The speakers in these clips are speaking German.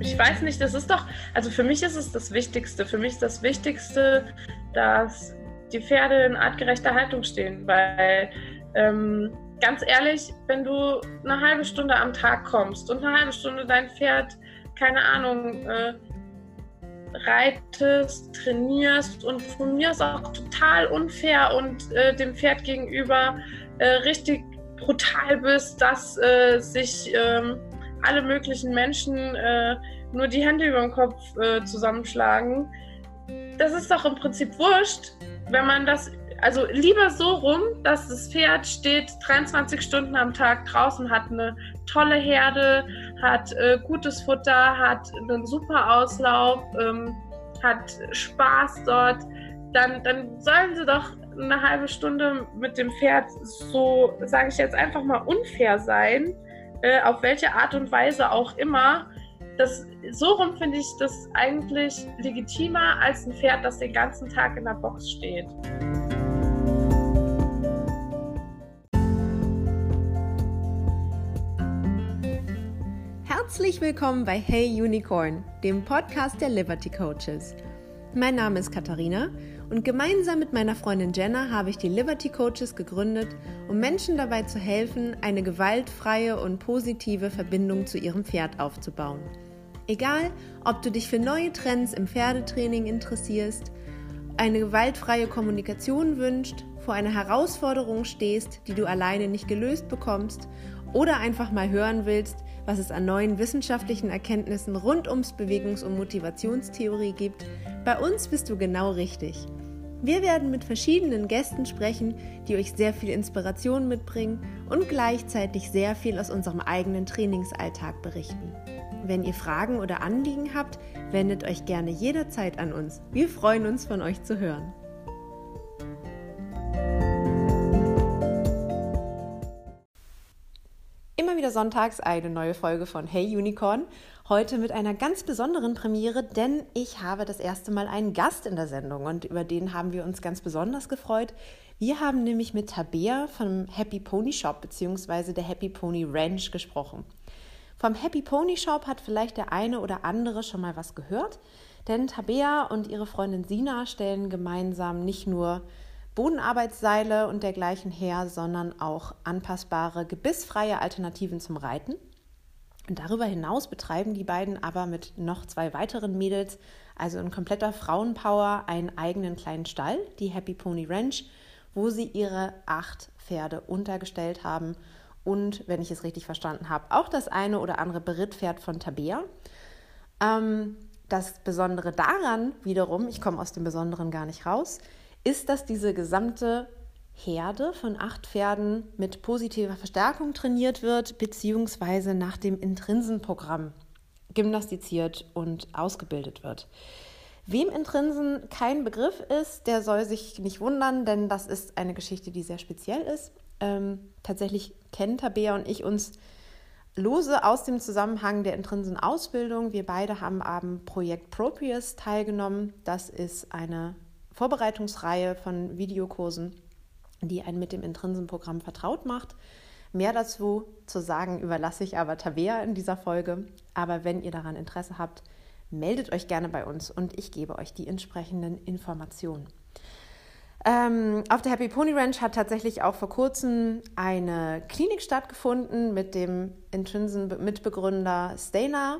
ich weiß nicht, das ist doch, also für mich ist es das Wichtigste. Für mich ist das Wichtigste, dass die Pferde in artgerechter Haltung stehen, weil ähm, ganz ehrlich, wenn du eine halbe Stunde am Tag kommst und eine halbe Stunde dein Pferd, keine Ahnung, äh, reitest, trainierst und von mir ist auch total unfair und äh, dem Pferd gegenüber äh, richtig brutal bist, dass äh, sich ähm, alle möglichen Menschen äh, nur die Hände über den Kopf äh, zusammenschlagen. Das ist doch im Prinzip wurscht, wenn man das, also lieber so rum, dass das Pferd steht 23 Stunden am Tag draußen, hat eine tolle Herde, hat äh, gutes Futter, hat einen super Auslauf, ähm, hat Spaß dort, dann, dann sollen sie doch eine halbe Stunde mit dem Pferd so, sage ich jetzt einfach mal, unfair sein, äh, auf welche Art und Weise auch immer. Das, so rum finde ich das eigentlich legitimer als ein Pferd, das den ganzen Tag in der Box steht. Herzlich willkommen bei Hey Unicorn, dem Podcast der Liberty Coaches. Mein Name ist Katharina und gemeinsam mit meiner Freundin Jenna habe ich die Liberty Coaches gegründet, um Menschen dabei zu helfen, eine gewaltfreie und positive Verbindung zu ihrem Pferd aufzubauen. Egal, ob du dich für neue Trends im Pferdetraining interessierst, eine gewaltfreie Kommunikation wünscht, vor einer Herausforderung stehst, die du alleine nicht gelöst bekommst oder einfach mal hören willst, was es an neuen wissenschaftlichen Erkenntnissen rund ums Bewegungs- und Motivationstheorie gibt, bei uns bist du genau richtig. Wir werden mit verschiedenen Gästen sprechen, die euch sehr viel Inspiration mitbringen und gleichzeitig sehr viel aus unserem eigenen Trainingsalltag berichten. Wenn ihr Fragen oder Anliegen habt, wendet euch gerne jederzeit an uns. Wir freuen uns, von euch zu hören. Immer wieder sonntags eine neue Folge von Hey Unicorn. Heute mit einer ganz besonderen Premiere, denn ich habe das erste Mal einen Gast in der Sendung und über den haben wir uns ganz besonders gefreut. Wir haben nämlich mit Tabea vom Happy Pony Shop bzw. der Happy Pony Ranch gesprochen. Vom Happy Pony Shop hat vielleicht der eine oder andere schon mal was gehört, denn Tabea und ihre Freundin Sina stellen gemeinsam nicht nur Bodenarbeitsseile und dergleichen her, sondern auch anpassbare, gebissfreie Alternativen zum Reiten. Und darüber hinaus betreiben die beiden aber mit noch zwei weiteren Mädels, also in kompletter Frauenpower, einen eigenen kleinen Stall, die Happy Pony Ranch, wo sie ihre acht Pferde untergestellt haben und, wenn ich es richtig verstanden habe, auch das eine oder andere Berittpferd von Tabea. Ähm, das Besondere daran wiederum, ich komme aus dem Besonderen gar nicht raus, ist, dass diese gesamte Herde von acht Pferden mit positiver Verstärkung trainiert wird, beziehungsweise nach dem Intrinsenprogramm gymnastiziert und ausgebildet wird. Wem Intrinsen kein Begriff ist, der soll sich nicht wundern, denn das ist eine Geschichte, die sehr speziell ist. Ähm, tatsächlich kennen Tabea und ich uns lose aus dem Zusammenhang der Intrinsen-Ausbildung. Wir beide haben am Projekt Proprius teilgenommen. Das ist eine Vorbereitungsreihe von Videokursen, die einen mit dem Intrinsenprogramm vertraut macht. Mehr dazu zu sagen überlasse ich aber Tabea in dieser Folge. Aber wenn ihr daran Interesse habt, meldet euch gerne bei uns und ich gebe euch die entsprechenden Informationen. Ähm, auf der Happy Pony Ranch hat tatsächlich auch vor kurzem eine Klinik stattgefunden mit dem Intrinsen-Mitbegründer Stana.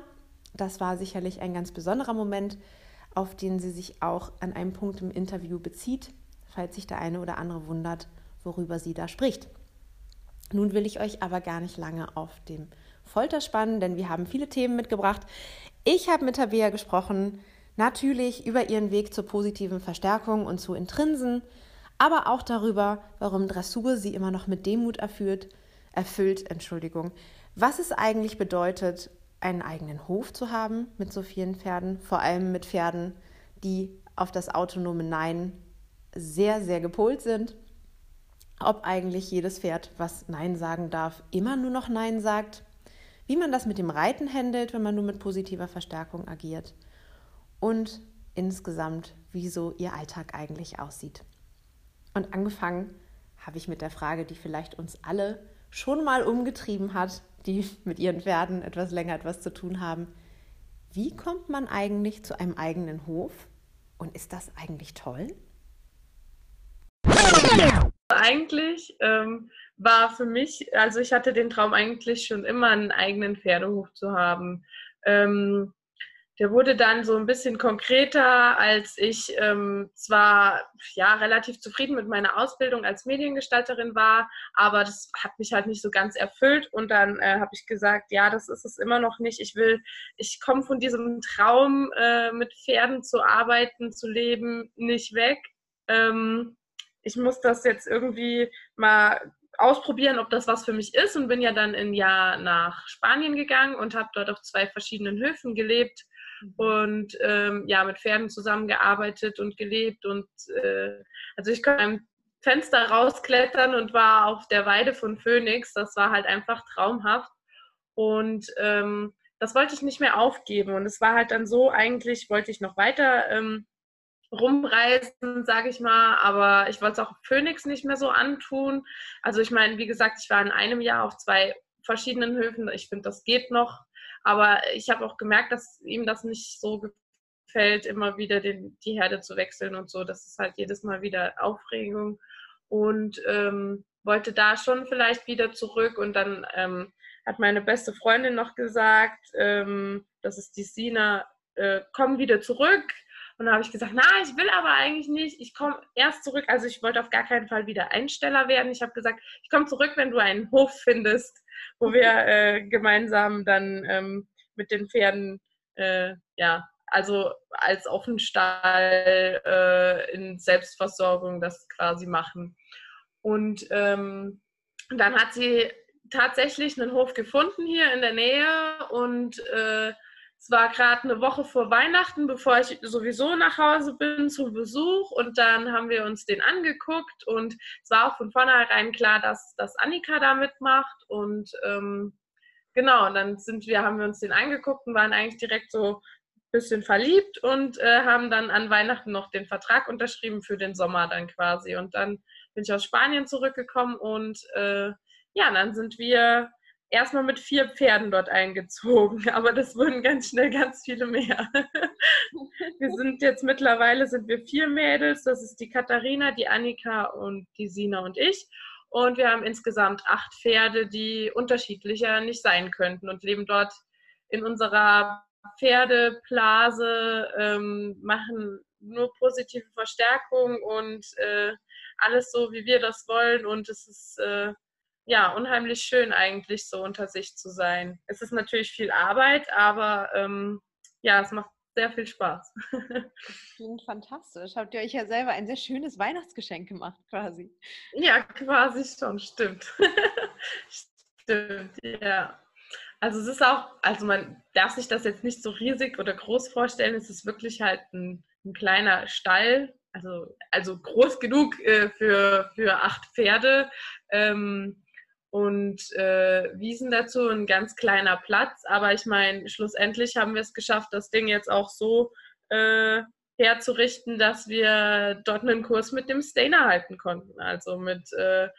Das war sicherlich ein ganz besonderer Moment auf den sie sich auch an einem Punkt im Interview bezieht, falls sich der eine oder andere wundert, worüber sie da spricht. Nun will ich euch aber gar nicht lange auf dem Folter spannen, denn wir haben viele Themen mitgebracht. Ich habe mit Tabea gesprochen, natürlich über ihren Weg zur positiven Verstärkung und zu Intrinsen, aber auch darüber, warum Dressur sie immer noch mit Demut erfüllt, erfüllt, Entschuldigung, was es eigentlich bedeutet, einen eigenen Hof zu haben mit so vielen Pferden, vor allem mit Pferden, die auf das autonome Nein sehr, sehr gepolt sind. Ob eigentlich jedes Pferd, was Nein sagen darf, immer nur noch Nein sagt. Wie man das mit dem Reiten handelt, wenn man nur mit positiver Verstärkung agiert. Und insgesamt, wie so ihr Alltag eigentlich aussieht. Und angefangen habe ich mit der Frage, die vielleicht uns alle schon mal umgetrieben hat, die mit ihren Pferden etwas länger etwas zu tun haben. Wie kommt man eigentlich zu einem eigenen Hof? Und ist das eigentlich toll? Eigentlich ähm, war für mich, also ich hatte den Traum eigentlich schon immer, einen eigenen Pferdehof zu haben. Ähm, der wurde dann so ein bisschen konkreter, als ich ähm, zwar ja relativ zufrieden mit meiner Ausbildung als Mediengestalterin war, aber das hat mich halt nicht so ganz erfüllt. Und dann äh, habe ich gesagt, ja, das ist es immer noch nicht. Ich will, ich komme von diesem Traum, äh, mit Pferden zu arbeiten, zu leben, nicht weg. Ähm, ich muss das jetzt irgendwie mal ausprobieren, ob das was für mich ist und bin ja dann ein Jahr nach Spanien gegangen und habe dort auf zwei verschiedenen Höfen gelebt. Und ähm, ja, mit Pferden zusammengearbeitet und gelebt. Und äh, also ich konnte am Fenster rausklettern und war auf der Weide von Phoenix. Das war halt einfach traumhaft. Und ähm, das wollte ich nicht mehr aufgeben. Und es war halt dann so, eigentlich wollte ich noch weiter ähm, rumreisen, sage ich mal, aber ich wollte es auch Phoenix nicht mehr so antun. Also ich meine, wie gesagt, ich war in einem Jahr auf zwei verschiedenen Höfen. Ich finde, das geht noch. Aber ich habe auch gemerkt, dass ihm das nicht so gefällt, immer wieder den, die Herde zu wechseln und so. Das ist halt jedes Mal wieder Aufregung. Und ähm, wollte da schon vielleicht wieder zurück. Und dann ähm, hat meine beste Freundin noch gesagt, ähm, das ist die Sina, äh, komm wieder zurück. Und dann habe ich gesagt, na, ich will aber eigentlich nicht. Ich komme erst zurück. Also ich wollte auf gar keinen Fall wieder Einsteller werden. Ich habe gesagt, ich komme zurück, wenn du einen Hof findest, wo wir äh, gemeinsam dann ähm, mit den Pferden, äh, ja, also als Offenstall äh, in Selbstversorgung das quasi machen. Und ähm, dann hat sie tatsächlich einen Hof gefunden hier in der Nähe und äh, es war gerade eine Woche vor Weihnachten, bevor ich sowieso nach Hause bin zum Besuch. Und dann haben wir uns den angeguckt. Und es war auch von vornherein klar, dass, dass Annika da mitmacht. Und ähm, genau, dann sind wir, haben wir uns den angeguckt und waren eigentlich direkt so ein bisschen verliebt und äh, haben dann an Weihnachten noch den Vertrag unterschrieben für den Sommer dann quasi. Und dann bin ich aus Spanien zurückgekommen und äh, ja, dann sind wir erstmal mit vier Pferden dort eingezogen, aber das wurden ganz schnell ganz viele mehr. wir sind jetzt mittlerweile sind wir vier Mädels, das ist die Katharina, die Annika und die Sina und ich. Und wir haben insgesamt acht Pferde, die unterschiedlicher nicht sein könnten und leben dort in unserer Pferdeblase, ähm, machen nur positive Verstärkung und äh, alles so, wie wir das wollen. Und es ist äh, ja, unheimlich schön eigentlich so unter sich zu sein. Es ist natürlich viel Arbeit, aber ähm, ja, es macht sehr viel Spaß. Klingt fantastisch. Habt ihr euch ja selber ein sehr schönes Weihnachtsgeschenk gemacht, quasi. Ja, quasi schon, stimmt. stimmt, ja. Also es ist auch, also man darf sich das jetzt nicht so riesig oder groß vorstellen. Es ist wirklich halt ein, ein kleiner Stall, also, also groß genug äh, für, für acht Pferde. Ähm, und äh, Wiesen dazu, ein ganz kleiner Platz. Aber ich meine, schlussendlich haben wir es geschafft, das Ding jetzt auch so äh, herzurichten, dass wir dort einen Kurs mit dem Stainer halten konnten. Also mit, äh,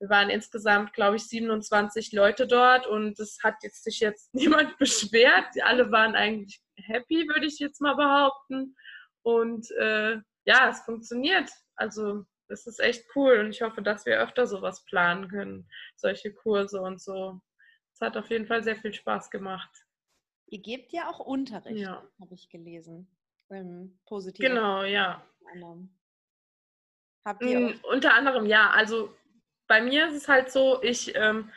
wir waren insgesamt, glaube ich, 27 Leute dort und es hat jetzt sich jetzt niemand beschwert. Alle waren eigentlich happy, würde ich jetzt mal behaupten. Und äh, ja, es funktioniert. Also das ist echt cool und ich hoffe, dass wir öfter sowas planen können, solche Kurse und so. Es hat auf jeden Fall sehr viel Spaß gemacht. Ihr gebt ja auch Unterricht, ja. habe ich gelesen. Ähm, positiv. Genau, ja. Habt ihr mm, unter anderem ja. Also bei mir ist es halt so, ich ähm,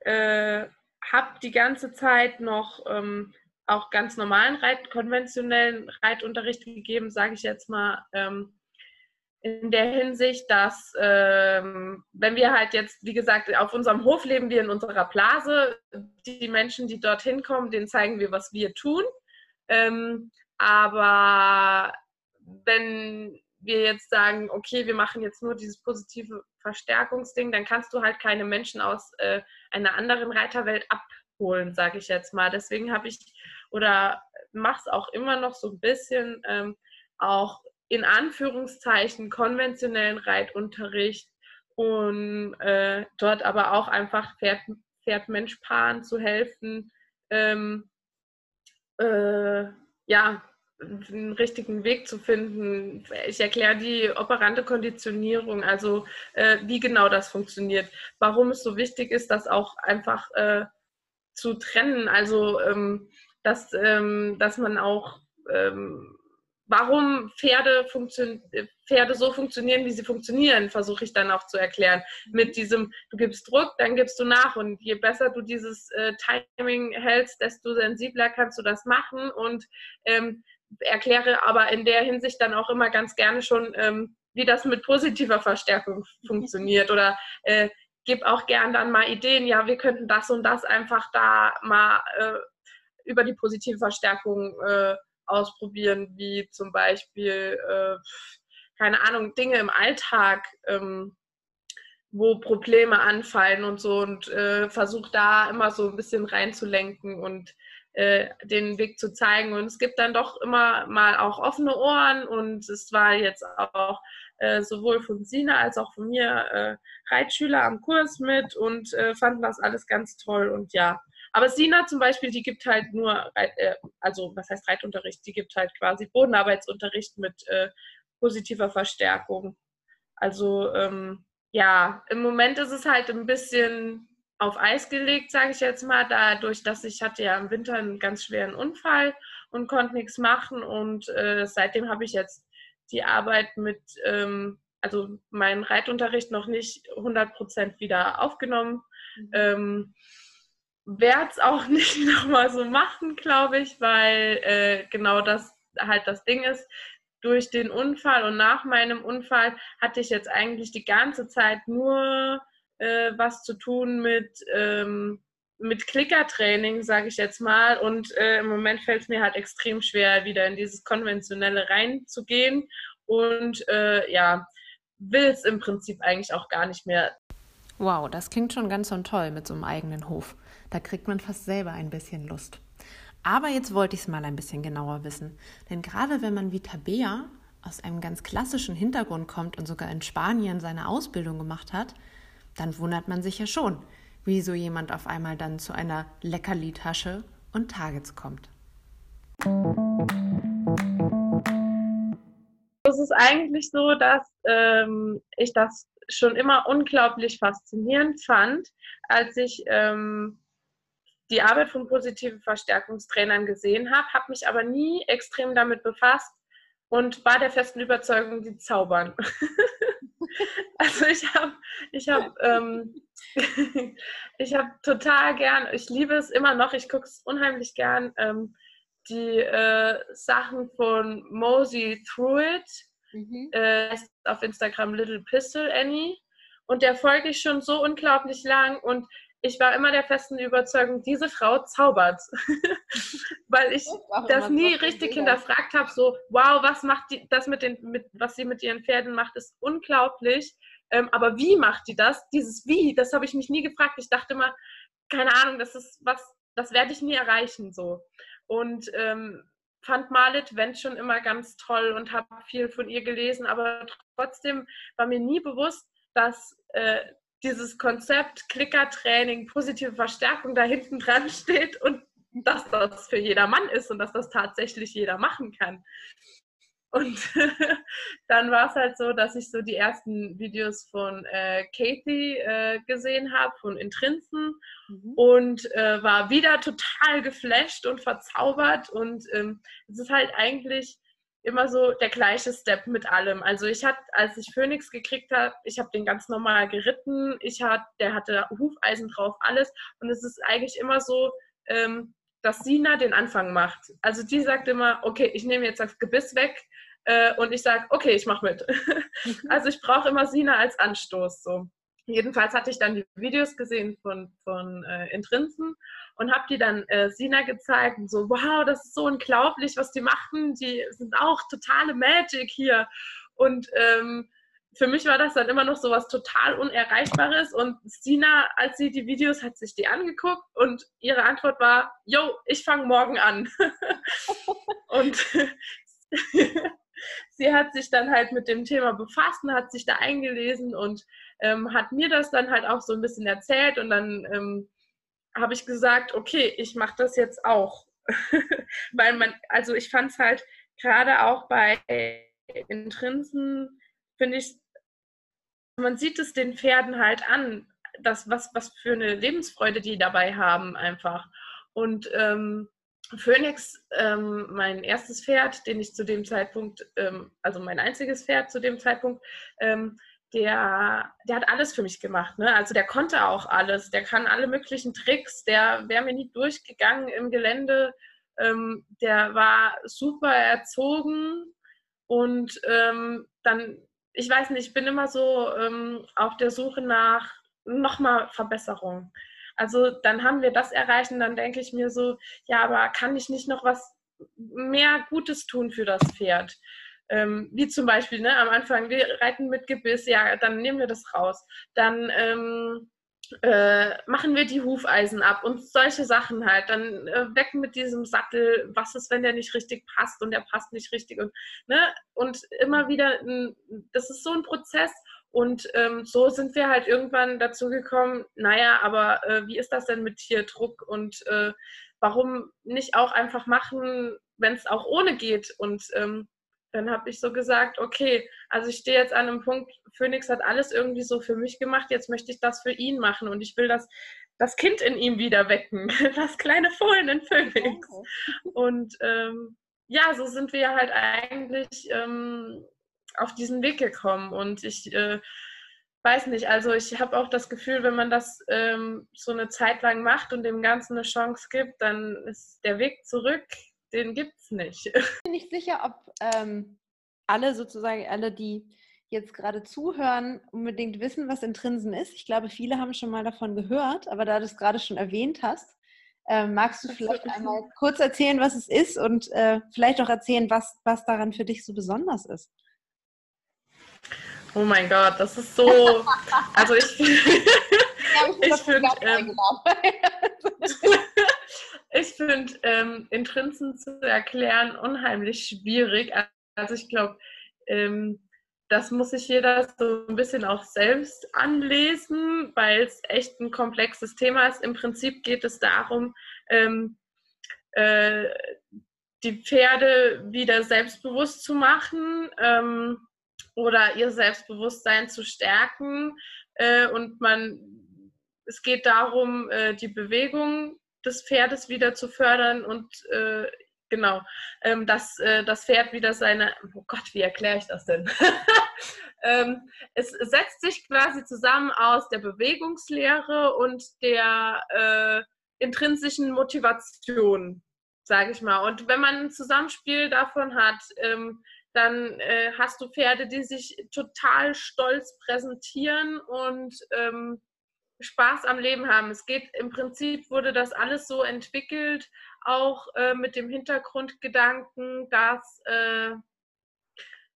äh, habe die ganze Zeit noch ähm, auch ganz normalen Reit, konventionellen Reitunterricht gegeben, sage ich jetzt mal. Ähm, in der Hinsicht, dass ähm, wenn wir halt jetzt, wie gesagt, auf unserem Hof leben wir in unserer Blase, die Menschen, die dorthin kommen, denen zeigen wir, was wir tun. Ähm, aber wenn wir jetzt sagen, okay, wir machen jetzt nur dieses positive Verstärkungsding, dann kannst du halt keine Menschen aus äh, einer anderen Reiterwelt abholen, sage ich jetzt mal. Deswegen habe ich oder mache es auch immer noch so ein bisschen ähm, auch in Anführungszeichen konventionellen Reitunterricht und äh, dort aber auch einfach Pferd, Pferd-Mensch-Paaren zu helfen, ähm, äh, ja, einen richtigen Weg zu finden. Ich erkläre die operante Konditionierung, also äh, wie genau das funktioniert, warum es so wichtig ist, das auch einfach äh, zu trennen, also ähm, dass, ähm, dass man auch ähm, warum Pferde, Pferde so funktionieren, wie sie funktionieren, versuche ich dann auch zu erklären. Mit diesem, du gibst Druck, dann gibst du nach. Und je besser du dieses äh, Timing hältst, desto sensibler kannst du das machen. Und ähm, erkläre aber in der Hinsicht dann auch immer ganz gerne schon, ähm, wie das mit positiver Verstärkung funktioniert. Oder äh, gib auch gern dann mal Ideen, ja, wir könnten das und das einfach da mal äh, über die positive Verstärkung äh, ausprobieren, wie zum Beispiel, äh, keine Ahnung, Dinge im Alltag, ähm, wo Probleme anfallen und so und äh, versuche da immer so ein bisschen reinzulenken und äh, den Weg zu zeigen. Und es gibt dann doch immer mal auch offene Ohren und es war jetzt auch äh, sowohl von Sina als auch von mir äh, Reitschüler am Kurs mit und äh, fanden das alles ganz toll und ja, aber Sina zum Beispiel, die gibt halt nur, äh, also was heißt Reitunterricht? Die gibt halt quasi Bodenarbeitsunterricht mit äh, positiver Verstärkung. Also ähm, ja, im Moment ist es halt ein bisschen auf Eis gelegt, sage ich jetzt mal, dadurch, dass ich hatte ja im Winter einen ganz schweren Unfall und konnte nichts machen und äh, seitdem habe ich jetzt die Arbeit mit, ähm, also meinen Reitunterricht noch nicht 100% wieder aufgenommen. Mhm. Ähm, werde es auch nicht nochmal so machen, glaube ich, weil äh, genau das halt das Ding ist. Durch den Unfall und nach meinem Unfall hatte ich jetzt eigentlich die ganze Zeit nur äh, was zu tun mit, ähm, mit Klickertraining, sage ich jetzt mal. Und äh, im Moment fällt es mir halt extrem schwer, wieder in dieses Konventionelle reinzugehen. Und äh, ja, will es im Prinzip eigentlich auch gar nicht mehr. Wow, das klingt schon ganz und toll mit so einem eigenen Hof. Da kriegt man fast selber ein bisschen Lust. Aber jetzt wollte ich es mal ein bisschen genauer wissen. Denn gerade wenn man wie Tabea aus einem ganz klassischen Hintergrund kommt und sogar in Spanien seine Ausbildung gemacht hat, dann wundert man sich ja schon, wie so jemand auf einmal dann zu einer Leckerli-Tasche und Targets kommt. Es ist eigentlich so, dass ähm, ich das schon immer unglaublich faszinierend fand, als ich ähm, die Arbeit von positiven Verstärkungstrainern gesehen habe, habe mich aber nie extrem damit befasst und war der festen Überzeugung, die zaubern. also ich habe ich hab, ähm, ich hab total gern, ich liebe es immer noch, ich gucke es unheimlich gern, ähm, die äh, Sachen von Mosey Thruitt, mhm. äh, auf Instagram Little Pistol Annie und der folge ich schon so unglaublich lang und ich war immer der festen Überzeugung, diese Frau zaubert. Weil ich das nie richtig hinterfragt habe, so, wow, was macht die, das mit den, mit, was sie mit ihren Pferden macht, ist unglaublich. Ähm, aber wie macht die das? Dieses Wie, das habe ich mich nie gefragt. Ich dachte immer, keine Ahnung, das ist was, das werde ich nie erreichen, so. Und ähm, fand Marlit Wendt schon immer ganz toll und habe viel von ihr gelesen, aber trotzdem war mir nie bewusst, dass äh, dieses Konzept Klickertraining, positive Verstärkung da hinten dran steht und dass das für jeder Mann ist und dass das tatsächlich jeder machen kann. Und dann war es halt so, dass ich so die ersten Videos von äh, Kathy äh, gesehen habe, von Intrinsen mhm. und äh, war wieder total geflasht und verzaubert. Und ähm, es ist halt eigentlich immer so der gleiche Step mit allem. Also ich hatte, als ich Phoenix gekriegt habe, ich habe den ganz normal geritten, ich hatte, der hatte Hufeisen drauf, alles. Und es ist eigentlich immer so, ähm, dass Sina den Anfang macht. Also die sagt immer, okay, ich nehme jetzt das Gebiss weg äh, und ich sage, okay, ich mache mit. Mhm. also ich brauche immer Sina als Anstoß. So. Jedenfalls hatte ich dann die Videos gesehen von, von äh, Intrinsen und habe die dann äh, Sina gezeigt und so, wow, das ist so unglaublich, was die machen. Die sind auch totale Magic hier. Und ähm, für mich war das dann immer noch so was total Unerreichbares. Und Sina, als sie die Videos hat sich die angeguckt und ihre Antwort war, yo, ich fange morgen an. und sie hat sich dann halt mit dem Thema befasst und hat sich da eingelesen und ähm, hat mir das dann halt auch so ein bisschen erzählt und dann ähm, habe ich gesagt, okay, ich mache das jetzt auch. Weil man, also ich fand es halt gerade auch bei Intrinsen, finde ich, man sieht es den Pferden halt an, das, was, was für eine Lebensfreude die dabei haben einfach. Und ähm, Phoenix, ähm, mein erstes Pferd, den ich zu dem Zeitpunkt, ähm, also mein einziges Pferd zu dem Zeitpunkt, ähm, der, der hat alles für mich gemacht. Ne? Also der konnte auch alles, der kann alle möglichen Tricks, der wäre mir nie durchgegangen im Gelände, ähm, der war super erzogen und ähm, dann, ich weiß nicht, ich bin immer so ähm, auf der Suche nach nochmal Verbesserung. Also dann haben wir das erreicht und dann denke ich mir so, ja, aber kann ich nicht noch was mehr Gutes tun für das Pferd? Ähm, wie zum Beispiel ne, am Anfang, wir reiten mit Gebiss, ja, dann nehmen wir das raus. Dann ähm, äh, machen wir die Hufeisen ab und solche Sachen halt. Dann äh, weg mit diesem Sattel. Was ist, wenn der nicht richtig passt und der passt nicht richtig und ne und immer wieder. Das ist so ein Prozess und ähm, so sind wir halt irgendwann dazu gekommen. Naja, aber äh, wie ist das denn mit Tierdruck und äh, warum nicht auch einfach machen, wenn es auch ohne geht und ähm, dann habe ich so gesagt, okay, also ich stehe jetzt an einem Punkt, Phoenix hat alles irgendwie so für mich gemacht, jetzt möchte ich das für ihn machen und ich will das, das Kind in ihm wieder wecken, das kleine Fohlen in Phoenix. Und ähm, ja, so sind wir halt eigentlich ähm, auf diesen Weg gekommen und ich äh, weiß nicht, also ich habe auch das Gefühl, wenn man das ähm, so eine Zeit lang macht und dem Ganzen eine Chance gibt, dann ist der Weg zurück den gibt es nicht. Ich bin nicht sicher, ob ähm, alle sozusagen, alle, die jetzt gerade zuhören, unbedingt wissen, was Intrinsen ist. Ich glaube, viele haben schon mal davon gehört, aber da du es gerade schon erwähnt hast, äh, magst du vielleicht einmal kurz erzählen, was es ist und äh, vielleicht auch erzählen, was, was daran für dich so besonders ist? Oh mein Gott, das ist so. also ich, ich, ich finde. Ähm, ich finde ähm, Intrinsen zu erklären unheimlich schwierig. Also ich glaube, ähm, das muss sich jeder so ein bisschen auch selbst anlesen, weil es echt ein komplexes Thema ist. Im Prinzip geht es darum, ähm, äh, die Pferde wieder selbstbewusst zu machen ähm, oder ihr Selbstbewusstsein zu stärken. Äh, und man, es geht darum, äh, die Bewegung des Pferdes wieder zu fördern und äh, genau, ähm, dass äh, das Pferd wieder seine, oh Gott, wie erkläre ich das denn? ähm, es setzt sich quasi zusammen aus der Bewegungslehre und der äh, intrinsischen Motivation, sage ich mal. Und wenn man ein Zusammenspiel davon hat, ähm, dann äh, hast du Pferde, die sich total stolz präsentieren und ähm, Spaß am Leben haben. Es geht im Prinzip, wurde das alles so entwickelt, auch äh, mit dem Hintergrundgedanken, dass, äh,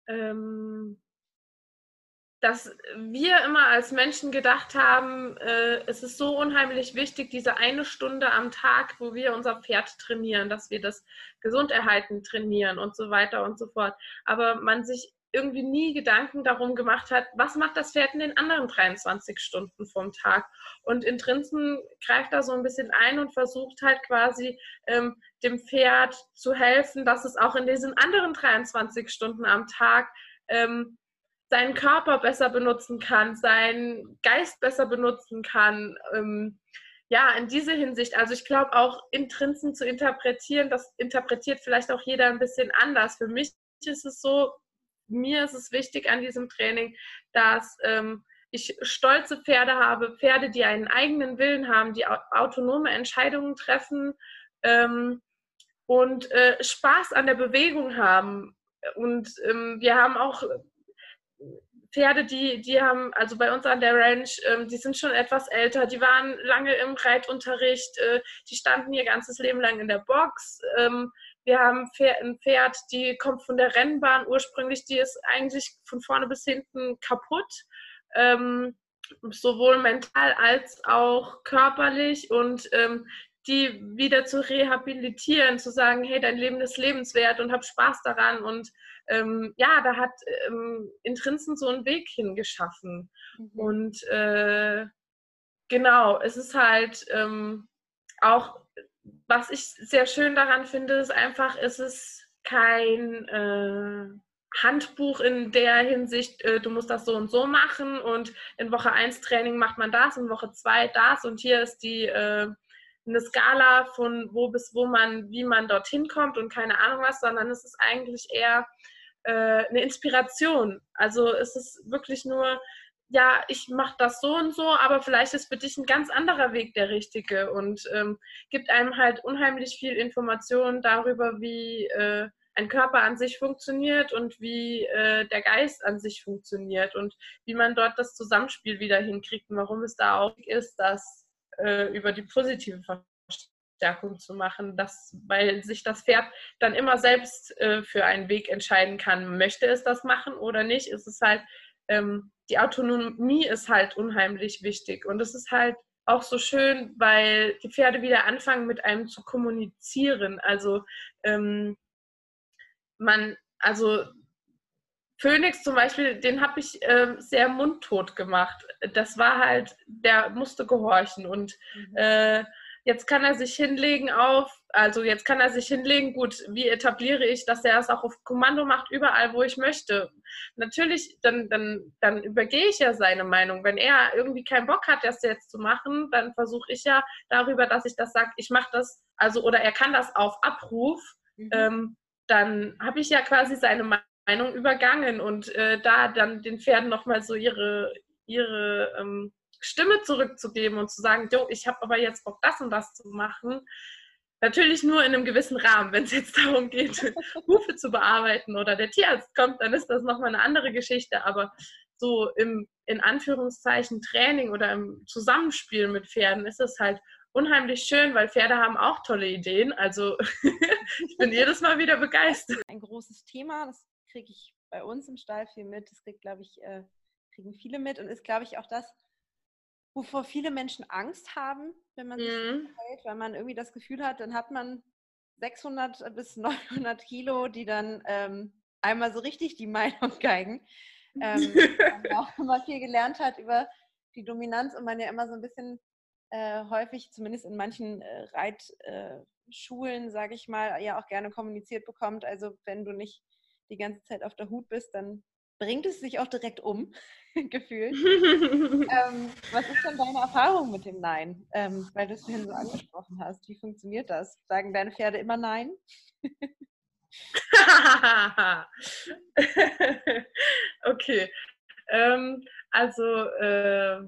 ähm, dass wir immer als Menschen gedacht haben, äh, es ist so unheimlich wichtig, diese eine Stunde am Tag, wo wir unser Pferd trainieren, dass wir das gesund erhalten trainieren und so weiter und so fort. Aber man sich irgendwie nie Gedanken darum gemacht hat, was macht das Pferd in den anderen 23 Stunden vom Tag. Und Intrinsen greift da so ein bisschen ein und versucht halt quasi ähm, dem Pferd zu helfen, dass es auch in diesen anderen 23 Stunden am Tag ähm, seinen Körper besser benutzen kann, seinen Geist besser benutzen kann. Ähm, ja, in diese Hinsicht, also ich glaube auch Intrinsen zu interpretieren, das interpretiert vielleicht auch jeder ein bisschen anders. Für mich ist es so, mir ist es wichtig an diesem Training, dass ähm, ich stolze Pferde habe, Pferde, die einen eigenen Willen haben, die autonome Entscheidungen treffen ähm, und äh, Spaß an der Bewegung haben. Und ähm, wir haben auch Pferde, die, die haben, also bei uns an der Ranch, ähm, die sind schon etwas älter, die waren lange im Reitunterricht, äh, die standen ihr ganzes Leben lang in der Box. Ähm, wir haben ein Pferd, die kommt von der Rennbahn ursprünglich, die ist eigentlich von vorne bis hinten kaputt. Ähm, sowohl mental als auch körperlich und ähm, die wieder zu rehabilitieren, zu sagen, hey, dein Leben ist lebenswert und hab Spaß daran. Und ähm, ja, da hat ähm, Intrinsen so einen Weg hingeschaffen. Mhm. Und äh, genau, es ist halt ähm, auch was ich sehr schön daran finde, ist einfach, es ist kein äh, Handbuch in der Hinsicht, äh, du musst das so und so machen und in Woche 1 Training macht man das, in Woche 2 das und hier ist die äh, eine Skala von wo bis wo man, wie man dorthin kommt und keine Ahnung was, sondern es ist eigentlich eher äh, eine Inspiration. Also es ist wirklich nur, ja, ich mache das so und so, aber vielleicht ist für dich ein ganz anderer Weg der richtige und ähm, gibt einem halt unheimlich viel Information darüber, wie äh, ein Körper an sich funktioniert und wie äh, der Geist an sich funktioniert und wie man dort das Zusammenspiel wieder hinkriegt und warum es da auch ist, dass äh, über die positive Verstärkung zu machen, dass, weil sich das Pferd dann immer selbst äh, für einen Weg entscheiden kann, möchte es das machen oder nicht, ist es halt ähm, die Autonomie ist halt unheimlich wichtig. Und es ist halt auch so schön, weil die Pferde wieder anfangen, mit einem zu kommunizieren. Also ähm, man, also Phoenix zum Beispiel, den habe ich äh, sehr mundtot gemacht. Das war halt, der musste gehorchen und mhm. äh, Jetzt kann er sich hinlegen auf, also jetzt kann er sich hinlegen, gut, wie etabliere ich, dass er es auch auf Kommando macht, überall, wo ich möchte. Natürlich, dann, dann, dann übergehe ich ja seine Meinung. Wenn er irgendwie keinen Bock hat, das jetzt zu machen, dann versuche ich ja darüber, dass ich das sage, ich mache das, also oder er kann das auf Abruf, mhm. ähm, dann habe ich ja quasi seine Meinung übergangen und äh, da dann den Pferden nochmal so ihre, ihre ähm, Stimme zurückzugeben und zu sagen, jo, ich habe aber jetzt Bock, das und das zu machen. Natürlich nur in einem gewissen Rahmen. Wenn es jetzt darum geht, Hufe zu bearbeiten oder der Tierarzt kommt, dann ist das nochmal eine andere Geschichte. Aber so im, in Anführungszeichen, Training oder im Zusammenspiel mit Pferden ist es halt unheimlich schön, weil Pferde haben auch tolle Ideen. Also ich bin jedes Mal wieder begeistert. Ein großes Thema, das kriege ich bei uns im Stall viel mit. Das kriegt, glaube ich, äh, kriegen viele mit und ist, glaube ich, auch das, wovor viele Menschen Angst haben, wenn man sich mhm. hält, weil man irgendwie das Gefühl hat, dann hat man 600 bis 900 Kilo, die dann ähm, einmal so richtig die Meinung geigen. Ähm, man auch immer viel gelernt hat über die Dominanz und man ja immer so ein bisschen äh, häufig, zumindest in manchen äh, Reitschulen, äh, sage ich mal, ja auch gerne kommuniziert bekommt. Also wenn du nicht die ganze Zeit auf der Hut bist, dann bringt es sich auch direkt um, gefühlt. ähm, was ist denn deine Erfahrung mit dem Nein? Ähm, weil du es vorhin so angesprochen hast. Wie funktioniert das? Sagen deine Pferde immer Nein? okay. Ähm, also, äh,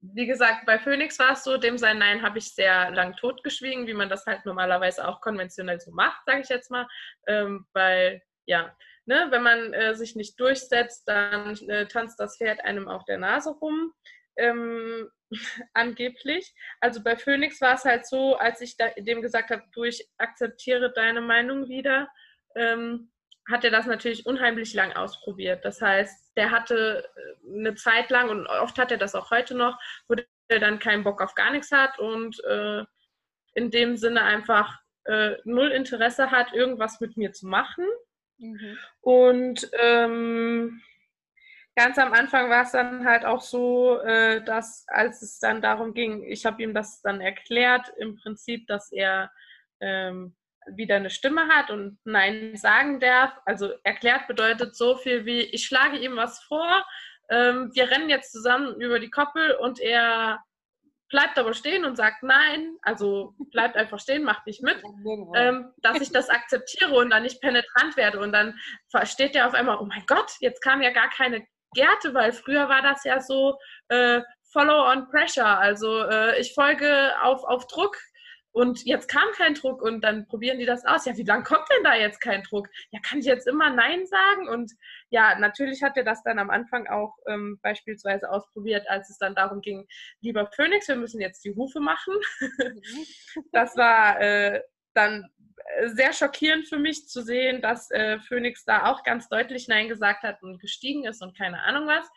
wie gesagt, bei Phoenix war es so, dem sein Nein habe ich sehr lang totgeschwiegen, wie man das halt normalerweise auch konventionell so macht, sage ich jetzt mal. Ähm, weil, ja, Ne, wenn man äh, sich nicht durchsetzt, dann äh, tanzt das Pferd einem auf der Nase rum. Ähm, angeblich. Also bei Phoenix war es halt so, als ich da, dem gesagt habe, du, ich akzeptiere deine Meinung wieder, ähm, hat er das natürlich unheimlich lang ausprobiert. Das heißt, der hatte äh, eine Zeit lang, und oft hat er das auch heute noch, wo er dann keinen Bock auf gar nichts hat und äh, in dem Sinne einfach äh, null Interesse hat, irgendwas mit mir zu machen. Mhm. Und ähm, ganz am Anfang war es dann halt auch so, äh, dass als es dann darum ging, ich habe ihm das dann erklärt, im Prinzip, dass er ähm, wieder eine Stimme hat und Nein sagen darf. Also erklärt bedeutet so viel wie, ich schlage ihm was vor, ähm, wir rennen jetzt zusammen über die Koppel und er bleibt aber stehen und sagt nein, also bleibt einfach stehen, macht nicht mit, ähm, dass ich das akzeptiere und dann nicht penetrant werde. Und dann versteht der auf einmal, oh mein Gott, jetzt kam ja gar keine Gerte, weil früher war das ja so äh, Follow on Pressure, also äh, ich folge auf, auf Druck. Und jetzt kam kein Druck und dann probieren die das aus. Ja, wie lange kommt denn da jetzt kein Druck? Ja, kann ich jetzt immer Nein sagen? Und ja, natürlich hat er das dann am Anfang auch ähm, beispielsweise ausprobiert, als es dann darum ging, lieber Phoenix, wir müssen jetzt die Hufe machen. das war äh, dann äh, sehr schockierend für mich zu sehen, dass äh, Phoenix da auch ganz deutlich Nein gesagt hat und gestiegen ist und keine Ahnung was.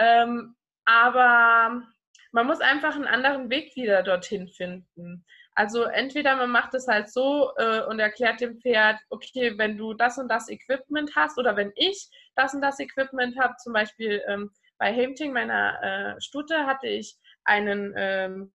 Ähm, aber man muss einfach einen anderen Weg wieder dorthin finden. Also entweder man macht es halt so äh, und erklärt dem Pferd, okay, wenn du das und das Equipment hast oder wenn ich das und das Equipment habe, zum Beispiel ähm, bei Hamting, meiner äh, Stute, hatte ich einen ähm,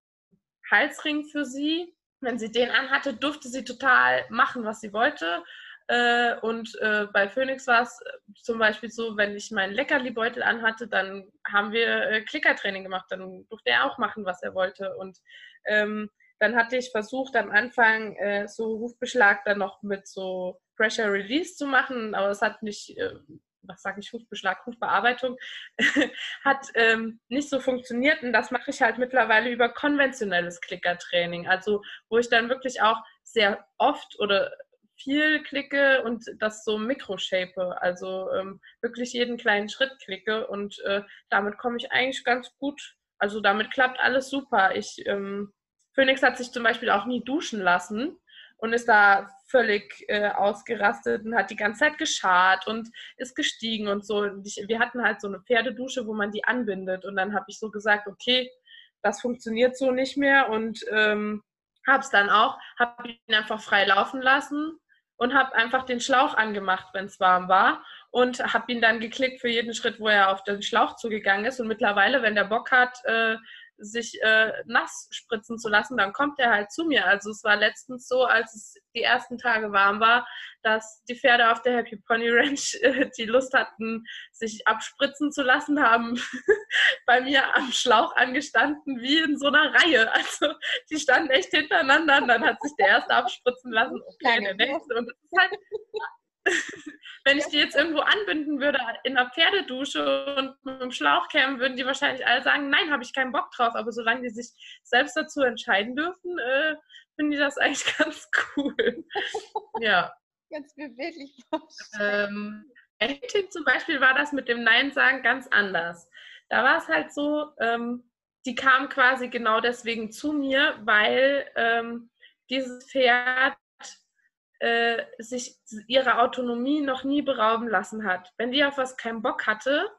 Halsring für sie wenn sie den anhatte, durfte sie total machen, was sie wollte. Äh, und äh, bei Phoenix war es zum Beispiel so, wenn ich meinen Leckerli-Beutel anhatte, dann haben wir äh, Klickertraining gemacht. Dann durfte er auch machen, was er wollte. Und ähm, dann hatte ich versucht, am Anfang äh, so Hufbeschlag dann noch mit so Pressure Release zu machen, aber es hat nicht, äh, was sage ich, Hufbeschlag, Hufbearbeitung, hat ähm, nicht so funktioniert. Und das mache ich halt mittlerweile über konventionelles Klickertraining. Also, wo ich dann wirklich auch sehr oft oder viel klicke und das so mikroshape, also ähm, wirklich jeden kleinen Schritt klicke und äh, damit komme ich eigentlich ganz gut. Also damit klappt alles super. Ich ähm, Phoenix hat sich zum Beispiel auch nie duschen lassen und ist da völlig äh, ausgerastet und hat die ganze Zeit geschart und ist gestiegen und so. Und ich, wir hatten halt so eine Pferdedusche, wo man die anbindet. Und dann habe ich so gesagt, okay, das funktioniert so nicht mehr und ähm, habe es dann auch, habe ihn einfach frei laufen lassen und habe einfach den Schlauch angemacht, wenn es warm war und habe ihn dann geklickt für jeden Schritt, wo er auf den Schlauch zugegangen ist. Und mittlerweile, wenn der Bock hat, äh, sich äh, nass spritzen zu lassen, dann kommt er halt zu mir. Also es war letztens so, als es die ersten Tage warm war, dass die Pferde auf der Happy Pony Ranch äh, die Lust hatten, sich abspritzen zu lassen, haben bei mir am Schlauch angestanden, wie in so einer Reihe. Also die standen echt hintereinander und dann hat sich der erste abspritzen lassen, okay, der nächste. Und das ist halt wenn ich die jetzt irgendwo anbinden würde in einer Pferdedusche und mit dem Schlauch kämen, würden die wahrscheinlich alle sagen, nein, habe ich keinen Bock drauf. Aber solange die sich selbst dazu entscheiden dürfen, äh, finden die das eigentlich ganz cool. ja. Ganz beweglich. Ähm, zum Beispiel war das mit dem Nein sagen ganz anders. Da war es halt so, ähm, die kam quasi genau deswegen zu mir, weil ähm, dieses Pferd äh, sich ihrer Autonomie noch nie berauben lassen hat. Wenn die auf was keinen Bock hatte,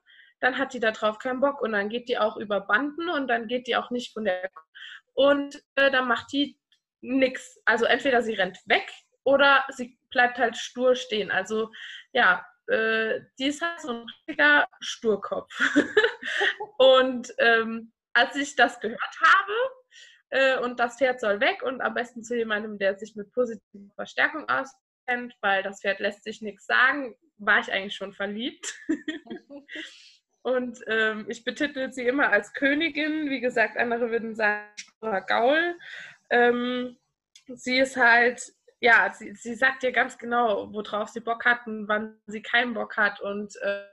dann hat die darauf keinen Bock und dann geht die auch über Banden und dann geht die auch nicht von der und äh, dann macht die nichts. Also entweder sie rennt weg oder sie bleibt halt stur stehen. Also ja, äh, die ist halt so ein richtiger Sturkopf. und ähm, als ich das gehört habe, äh, und das Pferd soll weg und am besten zu jemandem, der sich mit positiver Verstärkung auskennt, weil das Pferd lässt sich nichts sagen, war ich eigentlich schon verliebt. und ähm, ich betitel sie immer als Königin. Wie gesagt, andere würden sagen, Gaul. Ähm, sie ist halt, ja, sie, sie sagt dir ganz genau, worauf sie Bock hat und wann sie keinen Bock hat. Und äh,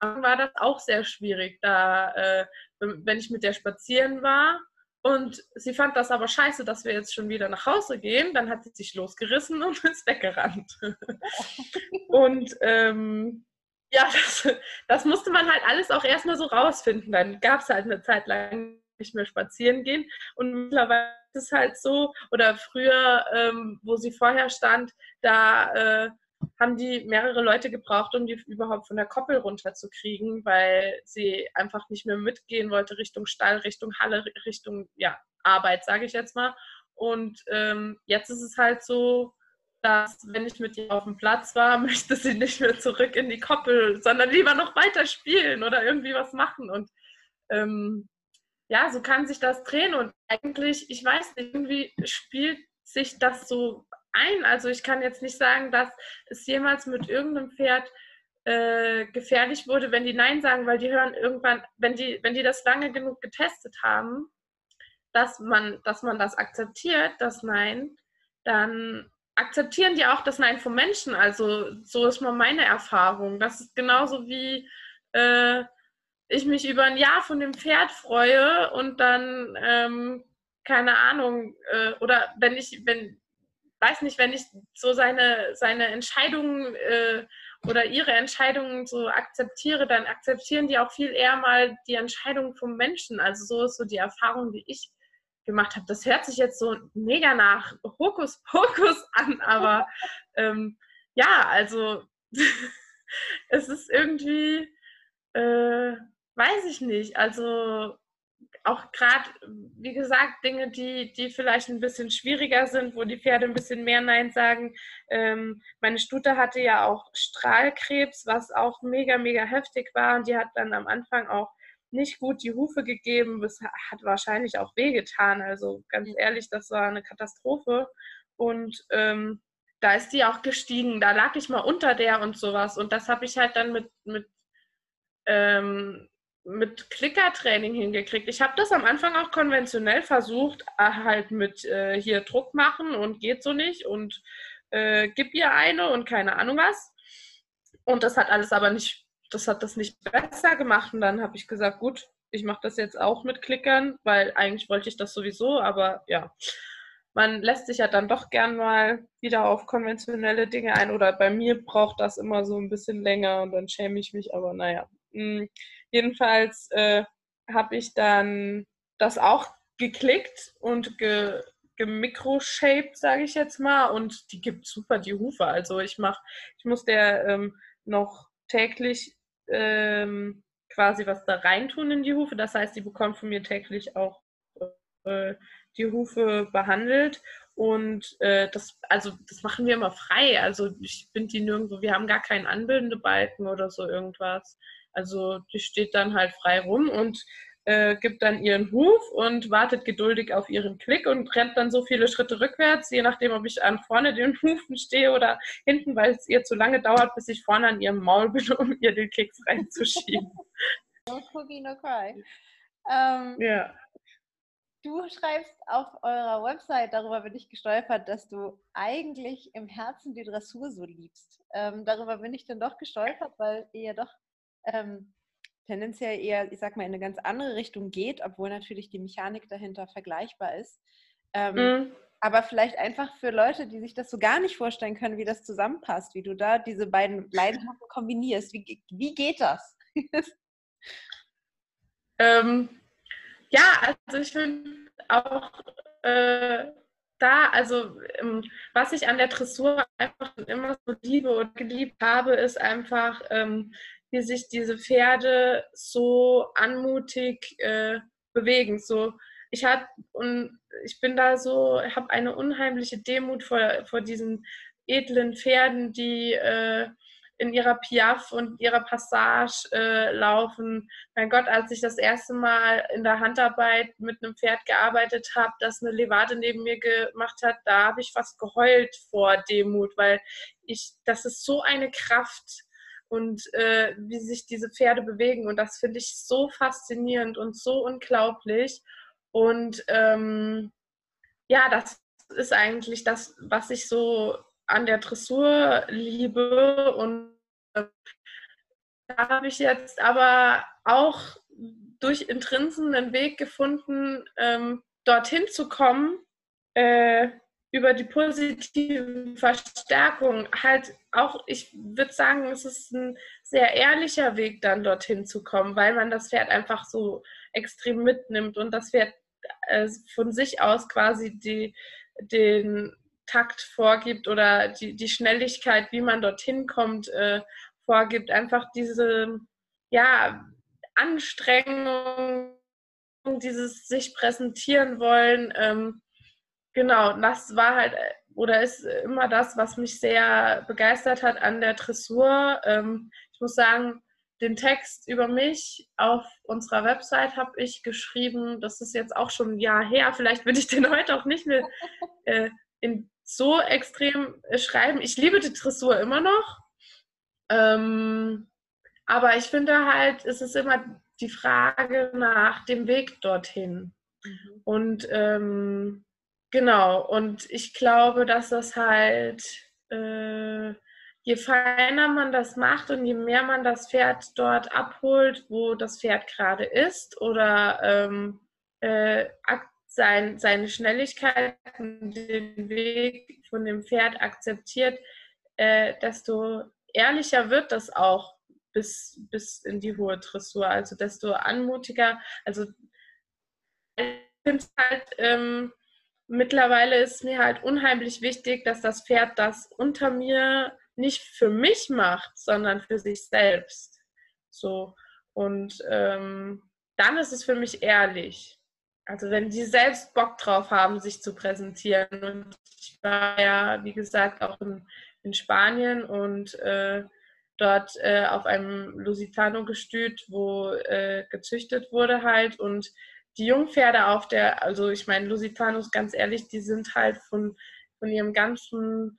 war das auch sehr schwierig, da, äh, wenn ich mit der spazieren war und sie fand das aber scheiße, dass wir jetzt schon wieder nach Hause gehen. Dann hat sie sich losgerissen und ist weggerannt. und ähm, ja, das, das, musste man halt alles auch erstmal so rausfinden. Dann gab es halt eine Zeit lang nicht mehr spazieren gehen. Und mittlerweile ist es halt so, oder früher, ähm, wo sie vorher stand, da äh, haben die mehrere Leute gebraucht, um die überhaupt von der Koppel runterzukriegen, weil sie einfach nicht mehr mitgehen wollte Richtung Stall, Richtung Halle, Richtung ja, Arbeit, sage ich jetzt mal. Und ähm, jetzt ist es halt so, dass wenn ich mit ihr auf dem Platz war, möchte sie nicht mehr zurück in die Koppel, sondern lieber noch weiter spielen oder irgendwie was machen. Und ähm, ja, so kann sich das drehen. Und eigentlich, ich weiß nicht, irgendwie spielt sich das so ein. Also ich kann jetzt nicht sagen, dass es jemals mit irgendeinem Pferd äh, gefährlich wurde, wenn die Nein sagen, weil die hören irgendwann, wenn die, wenn die das lange genug getestet haben, dass man, dass man das akzeptiert, das Nein, dann akzeptieren die auch das Nein vom Menschen. Also so ist mal meine Erfahrung. Das ist genauso wie äh, ich mich über ein Jahr von dem Pferd freue und dann ähm, keine Ahnung, äh, oder wenn ich, wenn, weiß nicht, wenn ich so seine, seine Entscheidungen äh, oder ihre Entscheidungen so akzeptiere, dann akzeptieren die auch viel eher mal die Entscheidungen vom Menschen. Also so ist so die Erfahrung, die ich gemacht habe. Das hört sich jetzt so mega nach Hokuspokus an, aber ähm, ja, also es ist irgendwie, äh, weiß ich nicht, also auch gerade, wie gesagt, Dinge, die, die vielleicht ein bisschen schwieriger sind, wo die Pferde ein bisschen mehr Nein sagen. Ähm, meine Stute hatte ja auch Strahlkrebs, was auch mega, mega heftig war. Und die hat dann am Anfang auch nicht gut die Hufe gegeben. Das hat wahrscheinlich auch wehgetan. Also ganz ehrlich, das war eine Katastrophe. Und ähm, da ist die auch gestiegen. Da lag ich mal unter der und sowas. Und das habe ich halt dann mit, mit, ähm, mit Klickertraining hingekriegt. Ich habe das am Anfang auch konventionell versucht, äh, halt mit äh, hier Druck machen und geht so nicht und äh, gib ihr eine und keine Ahnung was. Und das hat alles aber nicht, das hat das nicht besser gemacht. Und dann habe ich gesagt, gut, ich mache das jetzt auch mit Klickern, weil eigentlich wollte ich das sowieso, aber ja man lässt sich ja dann doch gern mal wieder auf konventionelle Dinge ein oder bei mir braucht das immer so ein bisschen länger und dann schäme ich mich, aber naja. Hm, jedenfalls äh, habe ich dann das auch geklickt und ge, gemicroshaped, sage ich jetzt mal, und die gibt super die Hufe. Also ich mache, ich muss der ähm, noch täglich ähm, quasi was da reintun in die Hufe. Das heißt, die bekommt von mir täglich auch äh, die Hufe behandelt. Und äh, das, also das machen wir immer frei. Also ich finde die nirgendwo, wir haben gar keinen anbildende Balken oder so irgendwas. Also die steht dann halt frei rum und äh, gibt dann ihren Huf und wartet geduldig auf ihren Klick und rennt dann so viele Schritte rückwärts, je nachdem, ob ich an vorne den Hufen stehe oder hinten, weil es ihr zu lange dauert, bis ich vorne an ihrem Maul bin, um ihr den Keks reinzuschieben. No cookie, no cry. Ähm, ja. Du schreibst auf eurer Website, darüber bin ich gestolpert, dass du eigentlich im Herzen die Dressur so liebst. Ähm, darüber bin ich dann doch gestolpert, weil ihr doch ähm, tendenziell eher, ich sag mal, in eine ganz andere Richtung geht, obwohl natürlich die Mechanik dahinter vergleichbar ist. Ähm, mhm. Aber vielleicht einfach für Leute, die sich das so gar nicht vorstellen können, wie das zusammenpasst, wie du da diese beiden Leidenschaften kombinierst. Wie, wie geht das? ähm, ja, also ich finde auch äh, da, also ähm, was ich an der Dressur einfach immer so liebe und geliebt habe, ist einfach, ähm, wie sich diese Pferde so anmutig äh, bewegen. So, ich habe und ich bin da so, habe eine unheimliche Demut vor, vor diesen edlen Pferden, die äh, in ihrer Piaf und ihrer Passage äh, laufen. Mein Gott, als ich das erste Mal in der Handarbeit mit einem Pferd gearbeitet habe, das eine Levade neben mir gemacht hat, da habe ich fast geheult vor Demut, weil ich, das ist so eine Kraft und äh, wie sich diese Pferde bewegen und das finde ich so faszinierend und so unglaublich und ähm, ja, das ist eigentlich das, was ich so an der Dressur liebe. Und äh, da habe ich jetzt aber auch durch Intrinsen einen Weg gefunden, ähm, dorthin zu kommen, äh, über die positive Verstärkung. Halt auch, ich würde sagen, es ist ein sehr ehrlicher Weg, dann dorthin zu kommen, weil man das Pferd einfach so extrem mitnimmt und das Pferd äh, von sich aus quasi die, den Takt vorgibt oder die, die Schnelligkeit, wie man dorthin kommt, äh, vorgibt. Einfach diese ja, Anstrengung, dieses sich präsentieren wollen. Ähm, genau, das war halt oder ist immer das, was mich sehr begeistert hat an der Dressur. Ähm, ich muss sagen, den Text über mich auf unserer Website habe ich geschrieben. Das ist jetzt auch schon ein Jahr her. Vielleicht würde ich den heute auch nicht mehr äh, in so extrem äh, schreiben. Ich liebe die Dressur immer noch. Ähm, aber ich finde halt, es ist immer die Frage nach dem Weg dorthin. Mhm. Und ähm, genau, und ich glaube, dass das halt, äh, je feiner man das macht und je mehr man das Pferd dort abholt, wo das Pferd gerade ist oder ähm, äh, sein, seine Schnelligkeit und den Weg von dem Pferd akzeptiert, äh, desto ehrlicher wird das auch bis, bis in die hohe Dressur. Also desto anmutiger. Also ich finde halt, ähm, mittlerweile ist mir halt unheimlich wichtig, dass das Pferd das unter mir nicht für mich macht, sondern für sich selbst. So. Und ähm, dann ist es für mich ehrlich. Also wenn die selbst Bock drauf haben, sich zu präsentieren. Und ich war ja, wie gesagt, auch in, in Spanien und äh, dort äh, auf einem Lusitano-Gestüt, wo äh, gezüchtet wurde halt und die Jungpferde auf der, also ich meine, Lusitanos, ganz ehrlich, die sind halt von, von ihrem ganzen,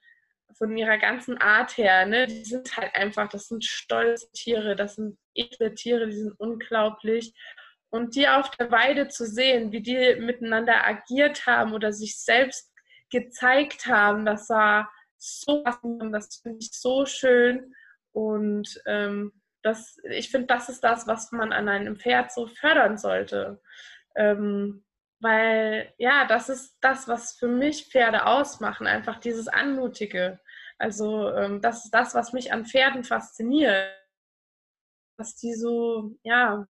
von ihrer ganzen Art her, ne, die sind halt einfach, das sind stolze Tiere, das sind edle Tiere, die sind unglaublich. Und die auf der Weide zu sehen, wie die miteinander agiert haben oder sich selbst gezeigt haben, das war so, das finde ich so schön. Und ähm, das, ich finde, das ist das, was man an einem Pferd so fördern sollte. Ähm, weil ja, das ist das, was für mich Pferde ausmachen, einfach dieses Anmutige. Also ähm, das ist das, was mich an Pferden fasziniert. Dass die so, ja,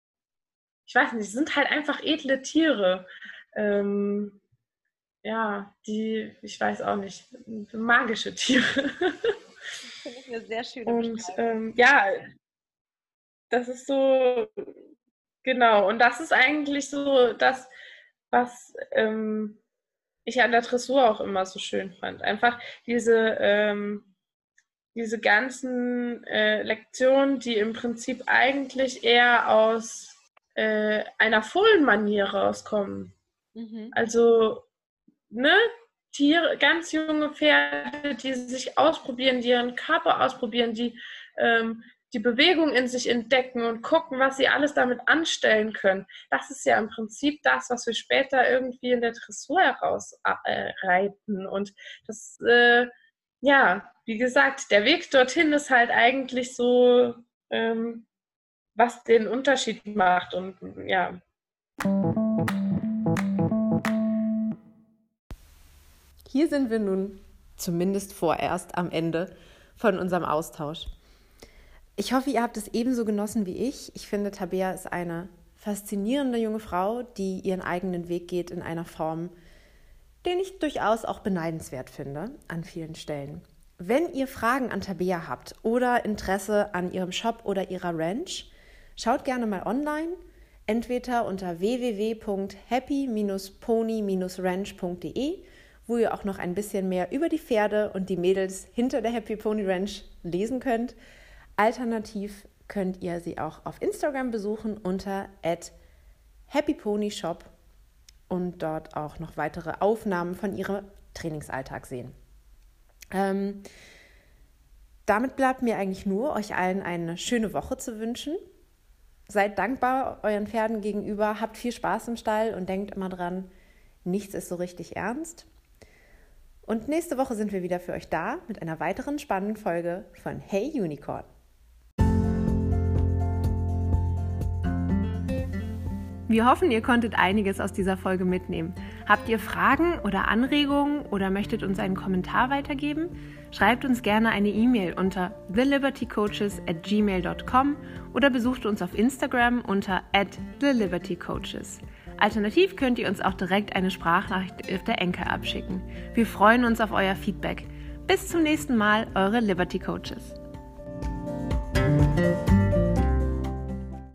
ich weiß nicht, sind halt einfach edle Tiere. Ähm, ja, die, ich weiß auch nicht, magische Tiere. Finde ich eine sehr schöne Und ähm, ja, das ist so, genau, und das ist eigentlich so das, was ähm, ich an der Dressur auch immer so schön fand. Einfach diese, ähm, diese ganzen äh, Lektionen, die im Prinzip eigentlich eher aus äh, einer Fohlenmanier rauskommen. Mhm. Also, ne? Tiere, ganz junge Pferde, die sich ausprobieren, die ihren Körper ausprobieren, die ähm, die Bewegung in sich entdecken und gucken, was sie alles damit anstellen können. Das ist ja im Prinzip das, was wir später irgendwie in der Dressur herausreiten. Äh, und das, äh, ja, wie gesagt, der Weg dorthin ist halt eigentlich so, ähm, was den Unterschied macht. Und ja. Hier sind wir nun zumindest vorerst am Ende von unserem Austausch. Ich hoffe, ihr habt es ebenso genossen wie ich. Ich finde, Tabea ist eine faszinierende junge Frau, die ihren eigenen Weg geht in einer Form, den ich durchaus auch beneidenswert finde an vielen Stellen. Wenn ihr Fragen an Tabea habt oder Interesse an ihrem Shop oder ihrer Ranch, schaut gerne mal online, entweder unter www.happy-pony-ranch.de, wo ihr auch noch ein bisschen mehr über die Pferde und die Mädels hinter der Happy Pony Ranch lesen könnt. Alternativ könnt ihr sie auch auf Instagram besuchen unter happyponyshop und dort auch noch weitere Aufnahmen von ihrem Trainingsalltag sehen. Ähm, damit bleibt mir eigentlich nur, euch allen eine schöne Woche zu wünschen. Seid dankbar euren Pferden gegenüber, habt viel Spaß im Stall und denkt immer dran, nichts ist so richtig ernst. Und nächste Woche sind wir wieder für euch da mit einer weiteren spannenden Folge von Hey Unicorn. Wir hoffen, ihr konntet einiges aus dieser Folge mitnehmen. Habt ihr Fragen oder Anregungen oder möchtet uns einen Kommentar weitergeben? Schreibt uns gerne eine E-Mail unter thelibertycoaches at gmail.com oder besucht uns auf Instagram unter at thelibertycoaches. Alternativ könnt ihr uns auch direkt eine Sprachnachricht auf der Enker abschicken. Wir freuen uns auf euer Feedback. Bis zum nächsten Mal, eure Liberty Coaches.